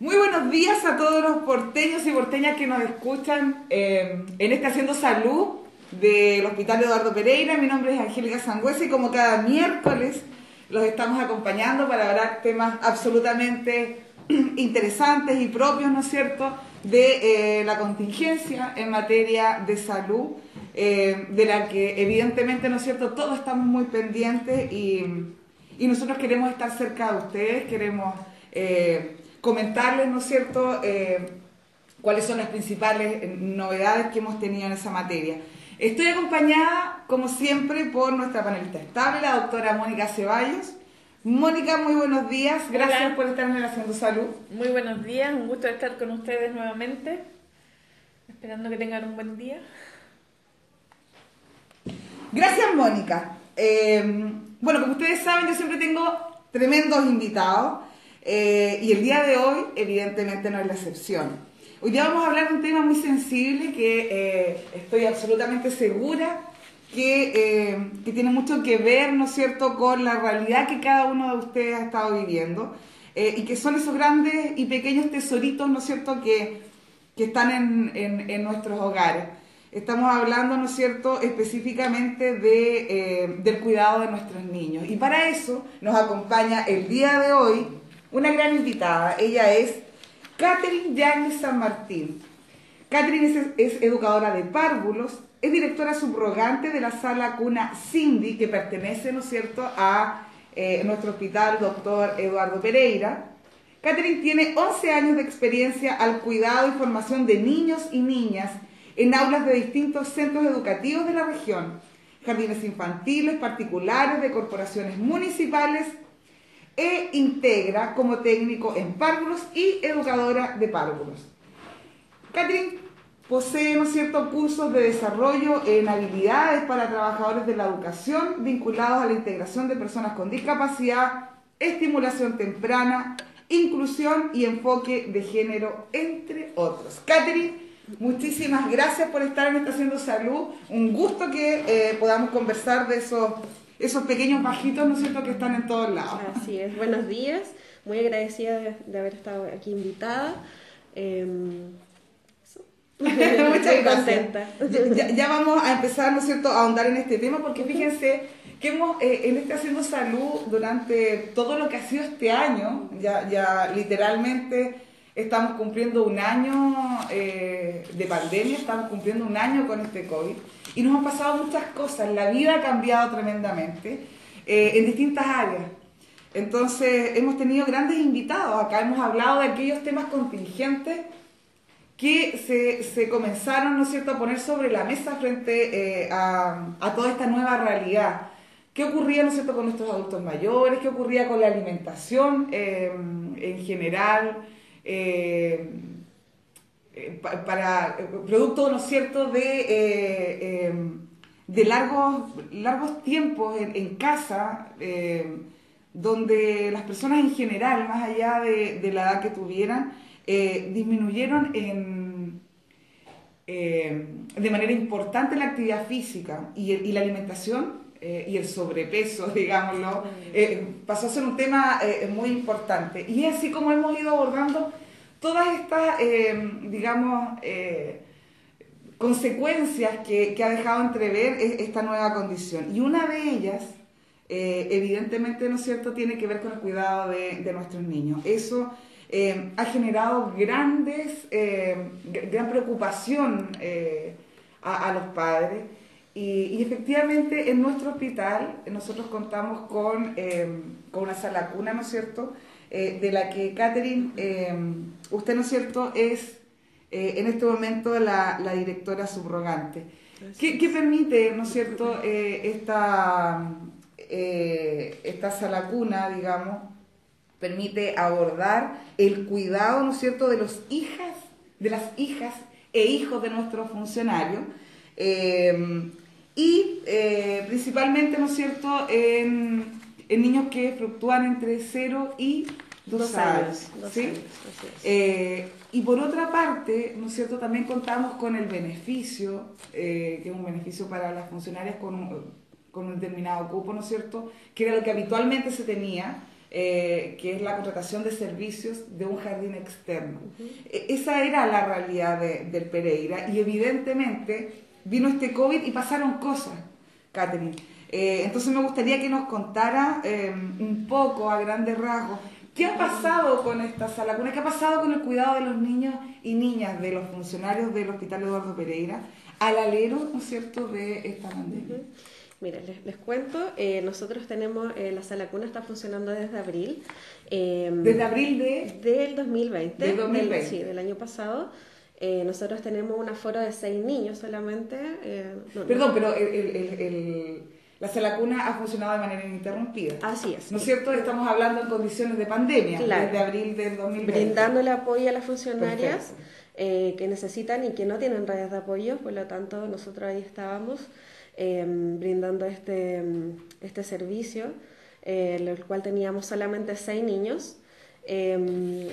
Muy buenos días a todos los porteños y porteñas que nos escuchan eh, en este Haciendo Salud del Hospital Eduardo Pereira. Mi nombre es Angélica Sangüesa y como cada miércoles los estamos acompañando para hablar temas absolutamente interesantes y propios, ¿no es cierto?, de eh, la contingencia en materia de salud, eh, de la que evidentemente, ¿no es cierto?, todos estamos muy pendientes y, y nosotros queremos estar cerca de ustedes, queremos comentarles, ¿no es cierto?, eh, cuáles son las principales novedades que hemos tenido en esa materia. Estoy acompañada, como siempre, por nuestra panelista estable, la doctora Mónica Ceballos. Mónica, muy buenos días. Gracias por estar en el Haciendo Salud. Muy buenos días, un gusto estar con ustedes nuevamente. Esperando que tengan un buen día. Gracias, Mónica. Eh, bueno, como ustedes saben, yo siempre tengo tremendos invitados. Eh, y el día de hoy, evidentemente, no es la excepción. Hoy día vamos a hablar de un tema muy sensible que eh, estoy absolutamente segura que, eh, que, tiene mucho que ver, ¿no es cierto?, con la realidad que cada uno de ustedes ha estado viviendo y que son esos grandes y pequeños tesoritos, ¿no es cierto?, que, que están en, en, en, nuestros hogares. Estamos hablando, ¿no es cierto?, específicamente de, del cuidado de nuestros niños. Y para eso nos acompaña el día de hoy una gran invitada. Ella es Catherine Yáñez San Martín. Catherine es, educadora de párvulos, es directora subrogante de la sala cuna Cindy, que pertenece, ¿no es cierto?, a eh, nuestro hospital doctor Eduardo Pereira. Catherine tiene 11 años de experiencia al cuidado y formación de niños y niñas en aulas de distintos centros educativos de la región, jardines infantiles, particulares, de corporaciones municipales e integra como técnico en párvulos y educadora de párvulos. Catherine posee ¿no cierto? cursos de desarrollo en habilidades para trabajadores de la educación vinculados a la integración de personas con discapacidad, estimulación temprana, inclusión y enfoque de género, entre otros. Catherine, muchísimas gracias por estar en Estación Salud. Un gusto que eh, podamos conversar de esos esos pequeños bajitos, ¿no es cierto?, que están en todos lados. Así es, buenos días, muy agradecida de, haber estado aquí invitada. Em, Muchas gracias. Ya, ya, vamos a empezar, ¿no es cierto?, a ahondar en este tema, porque fíjense que hemos, eh, en este Haciendo Salud, durante todo lo que ha sido este año, ya, ya literalmente estamos cumpliendo un año eh, de pandemia, estamos cumpliendo un año con este COVID y nos han pasado muchas cosas, la vida ha cambiado tremendamente eh, en distintas áreas. Entonces hemos tenido grandes invitados, acá hemos hablado de aquellos temas contingentes que se, se comenzaron, ¿no es cierto?, a poner sobre la mesa frente eh, a, a, toda esta nueva realidad. ¿Qué ocurría, ¿no es cierto?, con nuestros adultos mayores? ¿Qué ocurría con la alimentación en general? Eh, para eh, producto, ¿no cierto?, de, eh, de largos, largos tiempos en, casa, donde las personas en general, más allá de, de la edad que tuvieran, disminuyeron en, de manera importante la actividad física y, y la alimentación y el sobrepeso, digámoslo, pasó a ser un tema muy importante. Y es así como hemos ido abordando todas estas, eh, digamos, eh, consecuencias que, ha dejado entrever esta nueva condición. Y una de ellas, eh, evidentemente, ¿no es cierto?, tiene que ver con el cuidado de, nuestros niños. Eso ha generado grandes, gran preocupación a, los padres. Y, efectivamente en nuestro hospital nosotros contamos con, con una sala cuna, ¿no es cierto?, de la que Catherine Usted, ¿no es cierto?, es eh, en este momento la, directora subrogante. ¿Qué, permite, ¿no es cierto?, eh, esta, eh, esta sala cuna, digamos, permite abordar el cuidado, ¿no es cierto?, de los hijas, de las hijas e hijos de nuestros funcionarios. Y principalmente, ¿no es cierto?, en, en niños que fluctúan entre 0 y dos, años. ¿sí? Eh, y por otra parte, ¿no es cierto?, también contamos con el beneficio, eh, que es un beneficio para las funcionarias con un, con un determinado cupo, ¿no es cierto?, que era lo que habitualmente se tenía eh, que es la contratación de servicios de un jardín externo. E- Esa era la realidad de- del Pereira y evidentemente vino este COVID y pasaron cosas, Catherine. Eh, entonces me gustaría que nos contara eh, un poco a grandes rasgos qué ha pasado con esta sala cuna, qué ha pasado con el cuidado de los niños y niñas de los funcionarios del Hospital Eduardo Pereira al alero, ¿no es cierto?, de esta pandemia. Mira, les, les cuento, eh, nosotros tenemos, eh, la sala cuna está funcionando desde abril. eh, Desde abril de... Del 2020. Del 2020. del- sí, del año pasado. Eh, nosotros tenemos un aforo de seis niños solamente. eh, no- no- Perdón, pero el- el- el- la sala cuna ha funcionado de manera ininterrumpida. Así es. ¿No es cierto? Estamos hablando en condiciones de pandemia, Claro. desde abril del 2020. Brindándole apoyo a las funcionarias eh, que necesitan y que no tienen redes de apoyo, por lo tanto nosotros ahí estábamos eh, brindando este, este servicio, el cual teníamos solamente seis niños. Eh,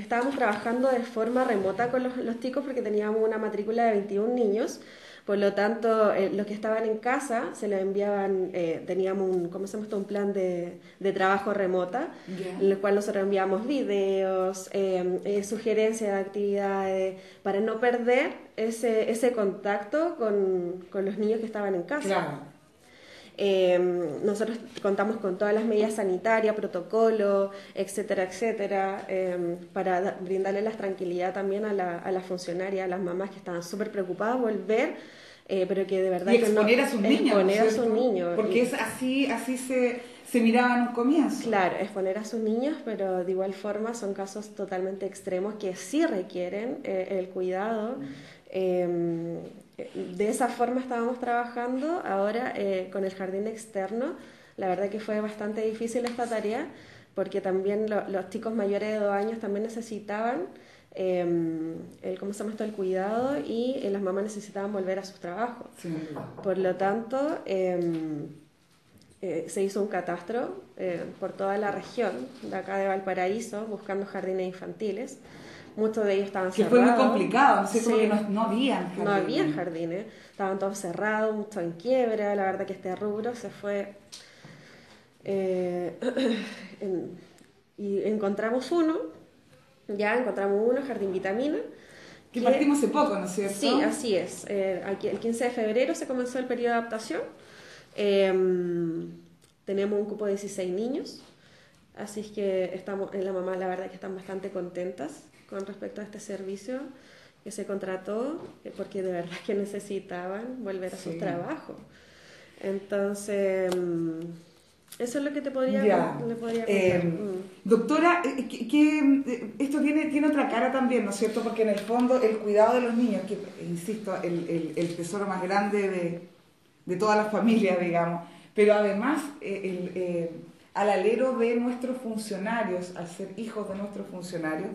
estábamos trabajando de forma remota con los, los chicos porque teníamos una matrícula de 21 niños. Por lo tanto, eh, los que estaban en casa se les enviaban, eh, teníamos un, ¿cómo se llama esto? un plan de, de trabajo remota, en el cual nosotros enviamos videos, eh, eh, sugerencias de actividades, para no perder ese, ese contacto con, con los niños que estaban en casa. Claro. Eh, nosotros contamos con todas las medidas sanitarias, protocolo, etcétera, etcétera, eh, para da- brindarle la tranquilidad también a la, a las funcionarias, a las mamás que estaban súper preocupadas de volver, eh, pero que de verdad Y que no- exponer a sus niños. ¿no exponer a sus niños. Porque es así, así se, se miraba en un comienzo. Claro, exponer a sus niños, pero de igual forma son casos totalmente extremos que sí requieren eh, el cuidado. Eh, de esa forma estábamos trabajando. Ahora eh, con el jardín externo, la verdad que fue bastante difícil esta tarea, porque también lo- los chicos mayores de dos años también necesitaban eh, el, ¿cómo se llama esto? el cuidado y eh, las mamás necesitaban volver a sus trabajos. Por lo tanto, eh, eh, se hizo un catastro por toda la región de acá de Valparaíso buscando jardines infantiles. Muchos de ellos estaban Que fue cerrados. muy complicado, ¿no es cierto? Sí. No, no habían jardines. No había jardines, estaban todos cerrados, mucho en quiebra. La verdad que este rubro se fue. eh, en- y encontramos uno, ya encontramos uno, Jardín Vitamina. Que que- partimos hace poco, ¿no es cierto? Sí, así es. Eh, aquí, el 15 de febrero se comenzó el periodo de adaptación. Eh, tenemos un cupo de 16 niños, así es que estamos, en la mamá la verdad que están bastante contentas con respecto a este servicio que se contrató, eh, porque de verdad que necesitaban volver a sus Sí. trabajos. Entonces, mm, eso es lo que te podría, Ya. le podría Eh. Mm. Doctora, eh, que, que, eh, esto tiene, tiene otra cara también, ¿no es cierto? Porque en el fondo el cuidado de los niños, que insisto, el, el- el tesoro más grande de, de todas las familias, digamos, pero además el, al alero de nuestros funcionarios, al ser hijos de nuestros funcionarios,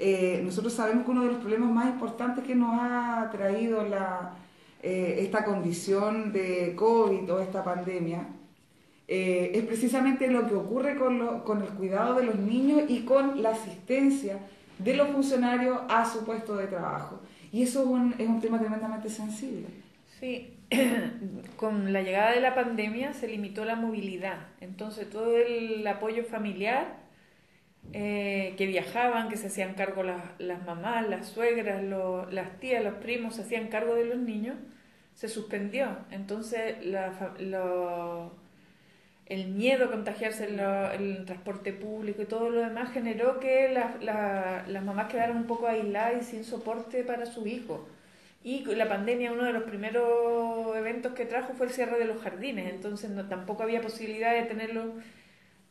eh, nosotros sabemos que uno de los problemas más importantes que nos ha traído la, eh, esta condición de COVID o esta pandemia eh, es precisamente lo que ocurre con, lo- con el cuidado de los niños y con la asistencia de los funcionarios a su puesto de trabajo. Y eso es un, es un tema tremendamente sensible. Sí, con la llegada de la pandemia se limitó la movilidad, entonces todo el apoyo familiar eh, que viajaban, que se hacían cargo las, las mamás, las suegras, lo- las tías, los primos, se hacían cargo de los niños, se suspendió. Entonces la, lo- el miedo a contagiarse en, el transporte público y todo lo demás generó que la- la- las mamás quedaran un poco aisladas y sin soporte para su hijo. Y la pandemia, uno de los primeros eventos que trajo fue el cierre de los jardines, entonces no, tampoco había posibilidad de tenerlo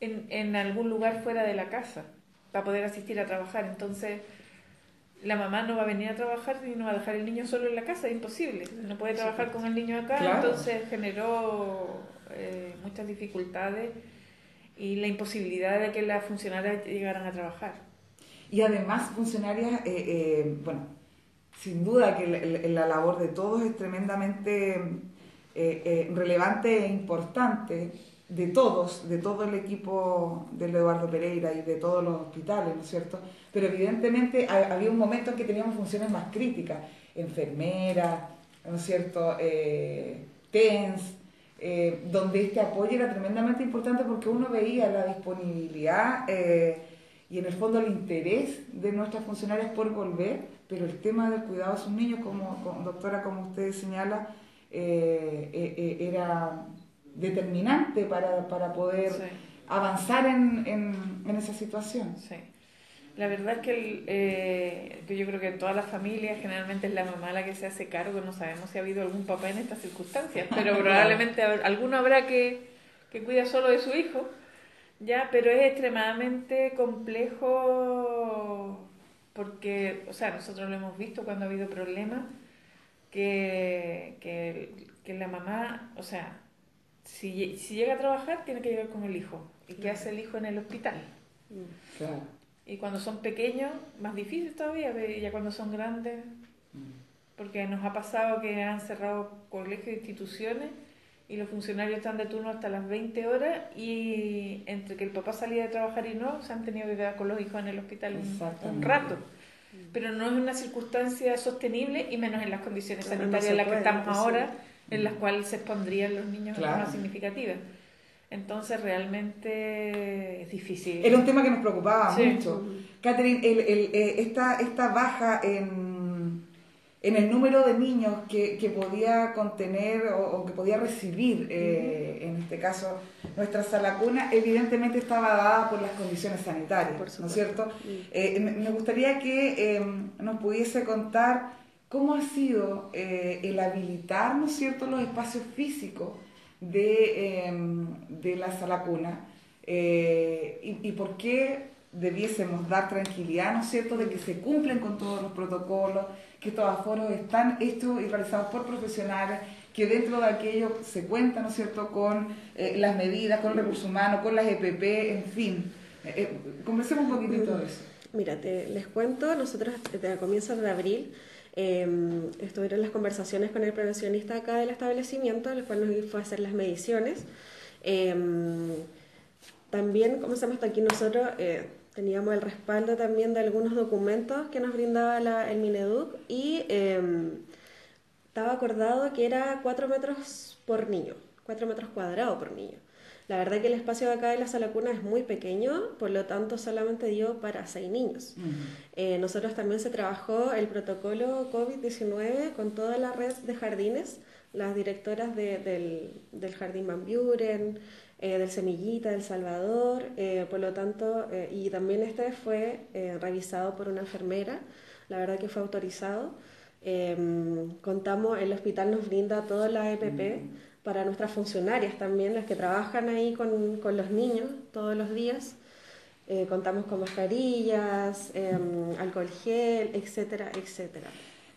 en, en algún lugar fuera de la casa para poder asistir a trabajar. Entonces, la mamá no va a venir a trabajar y no va a dejar el niño solo en la casa, es imposible. No puede trabajar con el niño acá, Claro. entonces generó eh, muchas dificultades y la imposibilidad de que las funcionarias llegaran a trabajar. Y además, funcionarias, eh, eh, bueno, sin duda que la, la- la labor de todos es tremendamente relevante e importante, de todos, de todo el equipo del Eduardo Pereira y de todos los hospitales, ¿no es cierto? Pero evidentemente ha- había un momento en que teníamos funciones más críticas, enfermeras, ¿no es cierto? Eh, TENS, eh, donde este apoyo era tremendamente importante porque uno veía la disponibilidad eh, y en el fondo el interés de nuestras funcionarias por volver, pero el tema del cuidado de sus niños, como, doctora, como usted señala, era determinante para, poder avanzar en, en, esa situación. Sí. La verdad es que, eh, que yo creo que en todas las familias generalmente es la mamá la que se hace cargo, no sabemos si ha habido algún papá en estas circunstancias, pero probablemente alguno habrá que, que cuida solo de su hijo, ya, pero es extremadamente complejo porque, o sea, nosotros lo hemos visto cuando ha habido problemas, que, que, que la mamá, o sea, si, si llega a trabajar tiene que llegar con el hijo. ¿Y qué hace el hijo en el hospital? Claro. Y cuando son pequeños, más difícil todavía, ya cuando son grandes, porque nos ha pasado que han cerrado colegios e instituciones y los funcionarios están de turno hasta las 20 horas y entre que el papá salía de trabajar y no, se han tenido que quedar con los hijos en el hospital un, rato. Pero no es una circunstancia sostenible y menos en las condiciones sanitarias en las que estamos ahora, en las cuales se expondrían los niños de forma significativa. Entonces realmente es difícil. Era un tema que nos preocupaba mucho. Catherine, el, el, eh, esta, esta baja en, en, el número de niños que, que podía contener o, que podía recibir, eh, en este caso, nuestra sala cuna, evidentemente estaba dada por las condiciones sanitarias, ¿no es cierto? Eh, me gustaría que nos pudiese contar cómo ha sido el habilitar, ¿no es cierto?, los espacios físicos de, em, de la sala cuna eh, y, por qué debiésemos dar tranquilidad, ¿no es cierto?, de que se cumplen con todos los protocolos, que estos aforos están hechos y realizados por profesionales, que dentro de aquello se cuenta, ¿no es cierto?, con eh, las medidas, con el recurso humano, con las EPP, en fin. Eh, conversemos un poquitito de eso. Mira, les cuento, nosotros desde comienzos de abril eh, estuvieron las conversaciones con el prevencionista acá del establecimiento, el cual nos fue a hacer las mediciones. Em, también, como sabemos aquí nosotros, eh, teníamos el respaldo también de algunos documentos que nos brindaba la, el Mineduc y em, estaba acordado que era 4 metros por niño, 4 metros cuadrados por niño. La verdad que el espacio de acá de la sala cuna es muy pequeño, por lo tanto solamente dio para seis niños. Eh, nosotros también se trabajó el protocolo COVID-19 con toda la red de jardines, las directoras del, del, Jardín Van Buren, eh, del Semillita, del Salvador, eh, por lo tanto, y también este fue revisado por una enfermera, la verdad que fue autorizado. contamos, el hospital nos brinda toda la EPP para nuestras funcionarias también, las que trabajan ahí con, con los niños todos los días. Eh, contamos con mascarillas, em, alcohol gel, etcétera, etcétera.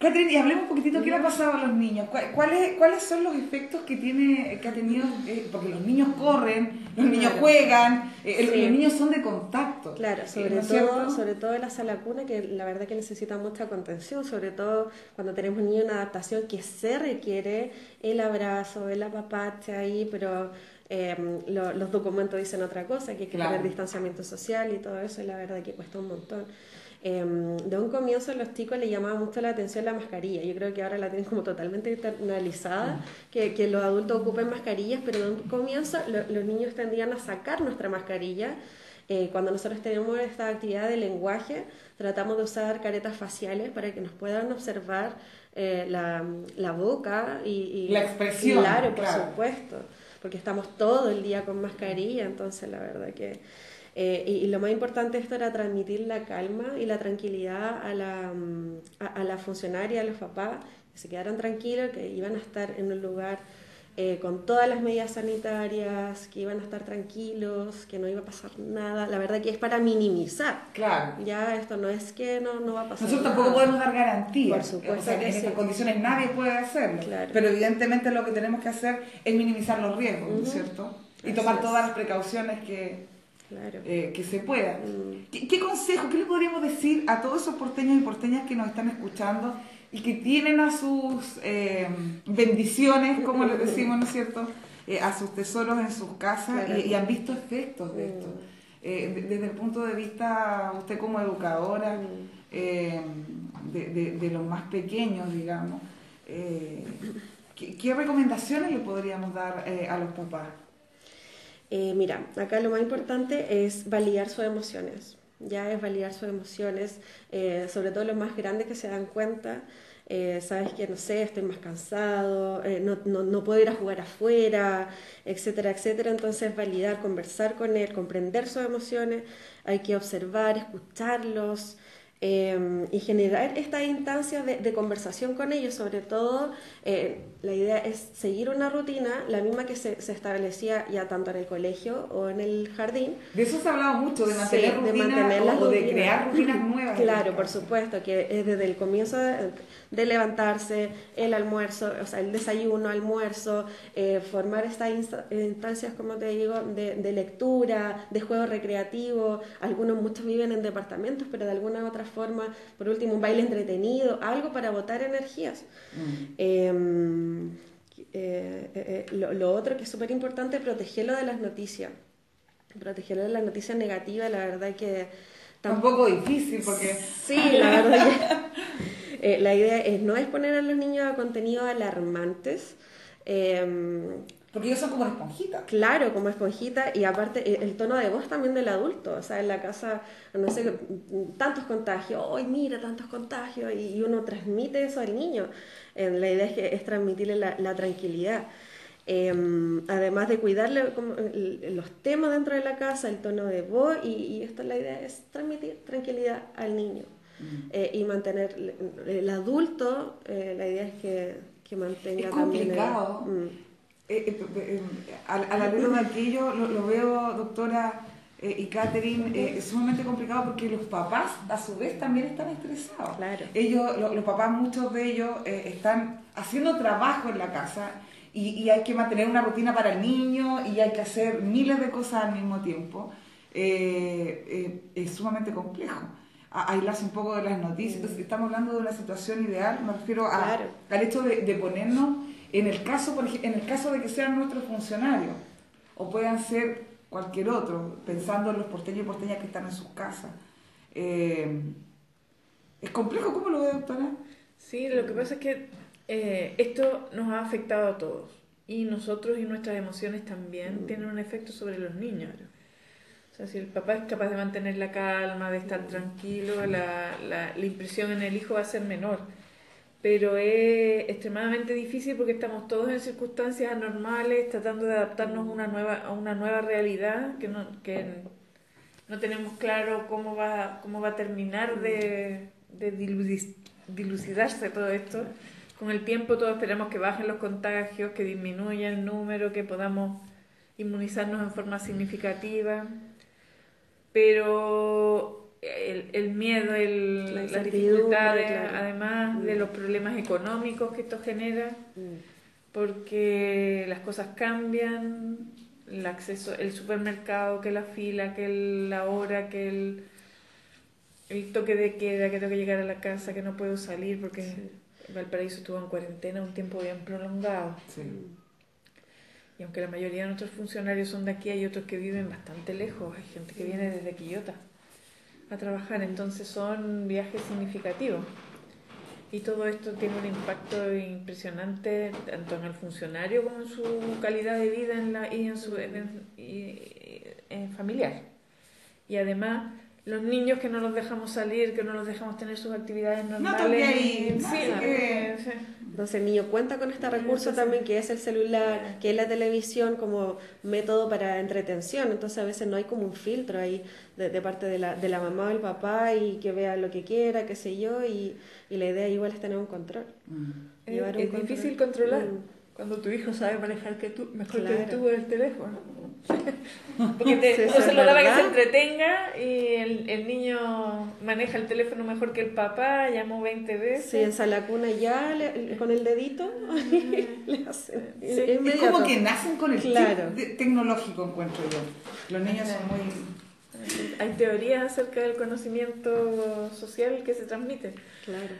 Catherine, y hablemos un poquitito qué le ha pasado a los niños. ¿Cuáles, ¿Cuáles son los efectos que, tiene, que ha tenido? Eh, porque los niños corren, los niños juegan, eh, los niños son de contacto. Claro, sobre, todo, sobre todo en la sala cuna, que la verdad que necesita mucha contención, sobre todo cuando tenemos niños en adaptación que se requiere el abrazo, el apapache ahí, pero em, los documentos dicen otra cosa, que hay que tener distanciamiento social y todo eso, y la verdad que cuesta un montón. Em, de un comienzo los chicos le llamaba mucho la atención la mascarilla. Yo creo que ahora la tienen como totalmente internalizada, que, que los adultos ocupen mascarillas, pero de un comienzo los niños tendían a sacar nuestra mascarilla. Eh, cuando nosotros tenemos esta actividad de lenguaje, tratamos de usar caretas faciales para que nos puedan observar eh, la, la, boca y, la expresión. Claro, por supuesto, porque estamos todo el día con mascarilla, entonces la verdad que eh, y, lo más importante de esto era transmitir la calma y la tranquilidad a la, mm, a, la funcionaria, a los papás, que se quedaran tranquilos, que iban a estar en un lugar eh, con todas las medidas sanitarias, que iban a estar tranquilos, que no iba a pasar nada. La verdad que es para minimizar. Claro. Ya esto no es que no, no va a pasar Nosotros tampoco podemos dar garantías. Por supuesto. en estas condiciones nadie puede hacerlo. Pero evidentemente lo que tenemos que hacer es minimizar los riesgos, ¿no es cierto? Y tomar todas las precauciones que, eh, que se pueda. Mm. ¿Qué, consejo, qué le podríamos decir a todos esos porteños y porteñas que nos están escuchando y que tienen a sus eh, bendiciones, como les decimos, ¿no es cierto?, eh, a sus tesoros en sus casas y, han visto efectos de esto. Mm. desde el punto de vista, usted como educadora, mm. de, de, los más pequeños, digamos, ¿qué, recomendaciones le podríamos dar eh, a los papás? Eh, mira, acá lo más importante es validar sus emociones, ya es validar sus emociones, eh, sobre todo los más grandes que se dan cuenta eh, sabes que no sé, estoy más cansado, no, no, no, puedo ir a jugar afuera, etcétera, etcétera. Entonces, validar, conversar con él, comprender sus emociones, hay que observar, escucharlos, y generar esta instancia de, conversación con ellos, sobre todo la idea es seguir una rutina, la misma que se, establecía ya tanto en el colegio o en el jardín. De eso se ha hablado mucho, de mantener rutinas o, de crear rutinas nuevas. Claro, por supuesto, que es desde el comienzo de, levantarse, el almuerzo, o sea, el desayuno, almuerzo, eh, formar estas instancias, como te digo, de, de lectura, de juego recreativo. Algunos, muchos viven en departamentos, pero de alguna otra forma, por último, un baile entretenido, algo para botar energías. Mm. Em, eh, eh, eh, lo, otro que es súper importante, protegerlo de las noticias. Protegerlo de las noticias negativas, la verdad que... Tampoco difícil porque... Sí, la verdad que... la idea es no exponer a los niños a contenidos alarmantes. Porque ellos son como esponjitas. Claro, como esponjita y aparte eh, el tono de voz también del adulto. O sea, en la casa, no sé, tantos contagios, ¡ay, mira, tantos contagios! Y uno transmite eso al niño. la idea es, que, es transmitirle la, tranquilidad. Em, además de cuidarle los temas dentro de la casa, el tono de voz, y, esto la idea es transmitir tranquilidad al niño. Mm. Eh, y mantener el adulto, eh, la idea es que, que mantenga es complicado. también. Mm. Eh, eh, eh, al, al de aquello lo, veo, doctora y Catherine, es sumamente complicado porque los papás a su vez también están estresados. Ellos, los papás, muchos de ellos están haciendo trabajo en la casa y, y, hay que mantener una rutina para el niño y hay que hacer miles de cosas al mismo tiempo. es sumamente complejo aislarse un poco de las noticias. Estamos hablando de una situación ideal, me refiero a, al hecho de, de ponernos en el caso, en el caso de que sean nuestros funcionarios, o puedan ser cualquier otro, pensando en los porteños y porteñas que están en sus casas. Eh, ¿Es complejo? ¿Cómo lo ve, doctora? Sí, lo que pasa es que eh, esto nos ha afectado a todos. Y nosotros y nuestras emociones también mm. tienen un efecto sobre los niños. O sea, si el papá es capaz de mantener la calma, de estar tranquilo, la, la, la impresión en el hijo va a ser menor pero es extremadamente difícil porque estamos todos en circunstancias anormales, tratando de adaptarnos a una nueva, a una nueva realidad que no, que no tenemos claro cómo va, cómo va a terminar de, de dilucidarse todo esto. Con el tiempo todos esperamos que bajen los contagios, que disminuya el número, que podamos inmunizarnos en forma significativa. Pero el, el miedo, el, la las dificultades, además de mm. los problemas económicos que esto genera, mm. porque las cosas cambian, el acceso, el supermercado, que la fila, que la hora, que el, el toque de queda, que tengo que llegar a la casa, que no puedo salir porque Valparaíso estuvo en cuarentena un tiempo bien prolongado. Y aunque la mayoría de nuestros funcionarios son de aquí, hay otros que viven bastante lejos. Hay gente que viene desde Quillota a trabajar, entonces son viajes significativos. Y todo esto tiene un impacto impresionante tanto en el funcionario como en su calidad de vida en la, y en su en familiar. Y además los niños que no los dejamos salir, que no los dejamos tener sus actividades normales. Entonces el niño cuenta con este recurso también que es el celular, que es la televisión como método para entretención. Entonces a veces no hay como un filtro ahí de, parte de la, de la mamá o el papá y que vea lo que quiera, qué sé yo, y, y la idea igual es tener un control. Mm. Es, difícil controlar. Mm. Cuando tu hijo sabe manejar que tú, mejor que tú el teléfono. Porque te, se lo daba que se entretenga y el, el, niño maneja el teléfono mejor que el papá, llamó 20 veces. Sí, en la cuna ya con el dedito le hacen. Es como que nacen con el claro. tecnológico, encuentro yo. Los niños son muy... Hay teorías acerca del conocimiento social que se transmite. Claro.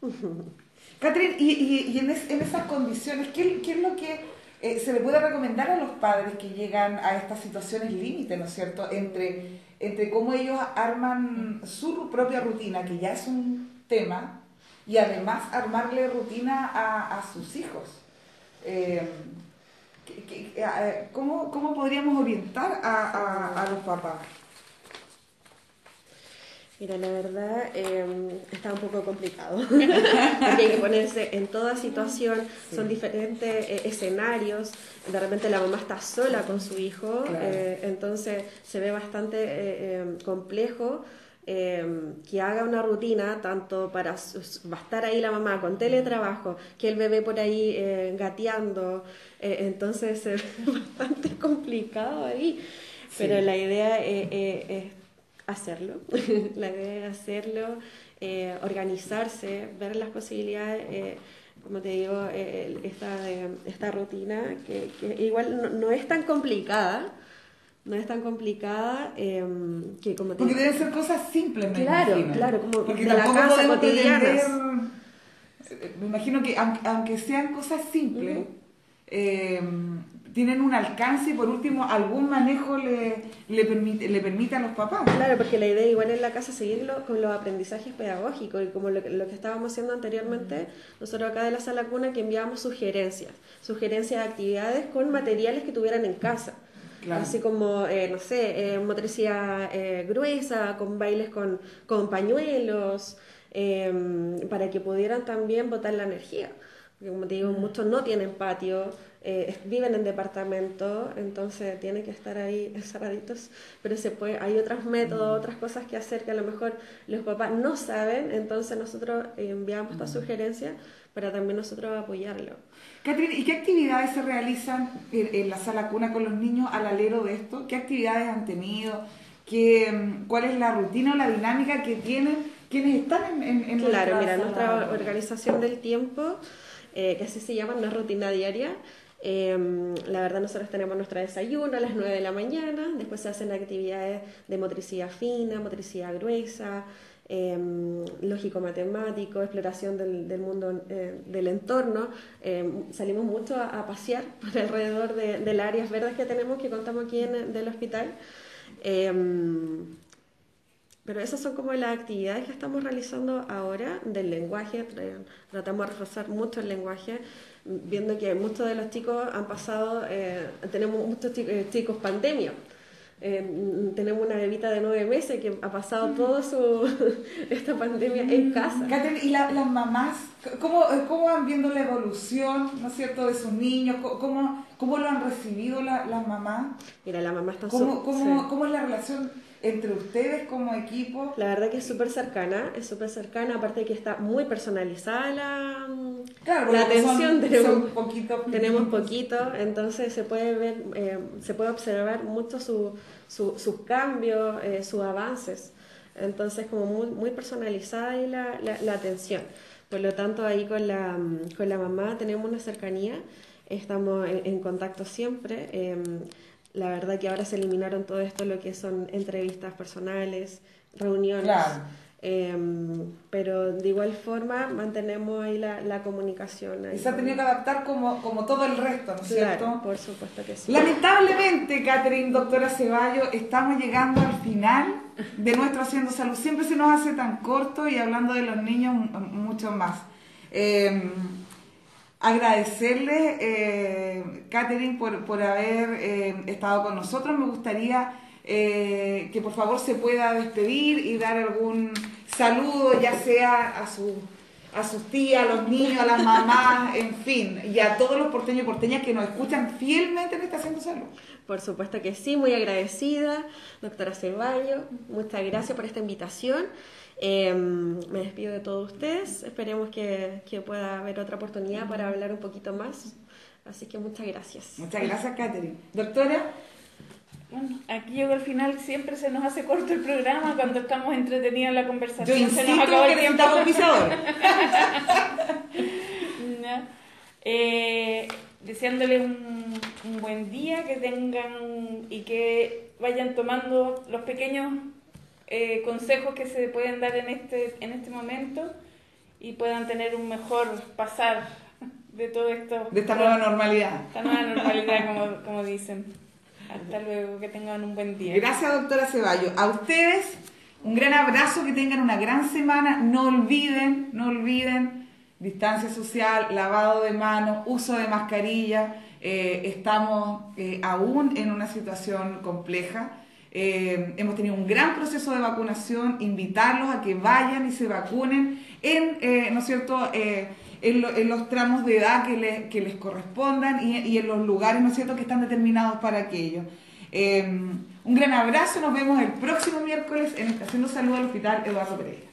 Catherine, y, y, en, en, esas condiciones, ¿qué, ¿qué es lo que eh, se le puede recomendar a los padres que llegan a estas situaciones límite, ¿no es cierto?, entre, entre cómo ellos arman su propia rutina, que ya es un tema, y además armarle rutina a, a sus hijos. Eh, ¿cómo, ¿Cómo podríamos orientar a, a, a los papás? Mira, la verdad em, está un poco complicado, porque hay que ponerse en toda situación, son diferentes eh, escenarios, de repente la mamá está sola con su hijo, eh, entonces se ve bastante eh, em, complejo em, que haga una rutina, tanto para va a estar ahí la mamá con teletrabajo, que el bebé por ahí gateando, entonces es bastante complicado ahí, pero la idea es hacerlo, la idea es hacerlo, eh, organizarse, ver las posibilidades, eh, como te digo, eh, esta, esta rutina que, igual no, es tan complicada, no es tan complicada que como te Porque deben ser cosas simples, me Claro, claro, como Porque de la casa cotidianas. me imagino que aunque, sean cosas simples, tienen un alcance y por último algún manejo le, le, permite, le permite a los papás. Claro, porque la idea igual en la casa es seguirlo con los aprendizajes pedagógicos y como lo, lo que estábamos haciendo anteriormente, nosotros acá de la sala cuna que enviábamos sugerencias, sugerencias de actividades con materiales que tuvieran en casa. Así como, eh, no sé, eh, motricidad eh, gruesa, con bailes con, con pañuelos, em, para que pudieran también botar la energía. Porque como te digo, mm. muchos no tienen patio, eh, viven en departamento, entonces tienen que estar ahí encerraditos, pero se puede, hay otros métodos, mm. otras cosas que hacer que a lo mejor los papás no saben, entonces nosotros enviamos esta mm. sugerencia para también nosotros apoyarlo. Catherine, ¿y qué actividades se realizan en, la sala cuna con los niños al alero de esto? ¿Qué actividades han tenido? ¿Qué, mm, ¿Cuál es la rutina o la dinámica que tienen quienes están en, en, Claro, mira, nuestra organización del tiempo, eh, que así se llama, una rutina diaria, Em, la verdad nosotros tenemos nuestro desayuno a las 9 de la mañana, después se hacen actividades de motricidad fina, motricidad gruesa, eh, lógico-matemático, exploración del, del mundo eh, del entorno. Em, salimos mucho a, pasear por alrededor de, de, las áreas verdes que tenemos, que contamos aquí en el hospital. Pero esas son como las actividades que estamos realizando ahora del lenguaje. Tratamos de reforzar mucho el lenguaje viendo que muchos de los chicos han pasado, eh, tenemos muchos eh, chicos, pandemia. Eh, tenemos una bebita de nueve meses que ha pasado toda su esta pandemia en casa. ¿y las mamás? ¿cómo, ¿Cómo van viendo la evolución, ¿no es cierto?, de sus niños. ¿Cómo, cómo lo han recibido las mamás? Mira, la mamá está ¿Cómo, cómo, ¿Cómo es la relación entre ustedes como equipo? La verdad que es súper cercana, es súper cercana, aparte de que está muy personalizada la, la atención. tenemos, poquito, tenemos poquito, entonces se puede ver, eh, se puede observar mucho su, su, sus cambios, eh, sus avances. Entonces como muy, muy personalizada ahí la, la, atención. Por lo tanto, ahí con la, con la mamá tenemos una cercanía, estamos en, contacto siempre. Em, la verdad que ahora se eliminaron todo esto, lo que son entrevistas personales, reuniones. Em, pero de igual forma mantenemos ahí la, la comunicación. y se ha tenido que adaptar como, como todo el resto, ¿no es cierto? por supuesto que sí. Lamentablemente, Catherine, doctora Ceballos, estamos llegando al final de nuestro Haciendo Salud. Siempre se nos hace tan corto y hablando de los niños mucho más. Eh, agradecerle, eh, Catherine, por, por haber eh, estado con nosotros. Me gustaría eh, que por favor se pueda despedir y dar algún saludo, ya sea a, su, a sus tías, a los niños, a las mamás, en fin, y a todos los porteños y porteñas que nos escuchan fielmente en Estación Salud. Por supuesto que sí, muy agradecida, doctora Ceballos. Muchas gracias por esta invitación. Em, me despido de todos ustedes. Esperemos que, que, pueda haber otra oportunidad para hablar un poquito más. Así que muchas gracias. Muchas gracias, Catherine. Doctora. Bueno, aquí llegó al final, siempre se nos hace corto el programa cuando estamos entretenidos en la conversación. se nos acaba el tiempo. eh, deseándole un, un buen día, que tengan y que vayan tomando los pequeños eh, consejos que se pueden dar en este, en este momento y puedan tener un mejor pasar de todo esto. De esta nueva normalidad. Esta nueva normalidad, como, como dicen. Hasta luego, que tengan un buen día. Gracias, doctora Ceballos. A ustedes, un gran abrazo, que tengan una gran semana. No olviden, no olviden distancia social, lavado de manos, uso de mascarilla. Eh, estamos eh, aún en una situación compleja. Eh, hemos tenido un gran proceso de vacunación, invitarlos a que vayan y se vacunen en, ¿no es cierto?, en, los tramos de edad que, que les correspondan y, en los lugares, ¿no es cierto?, que están determinados para aquello. un gran abrazo, nos vemos el próximo miércoles en Estación de Salud del Hospital Eduardo Pereira.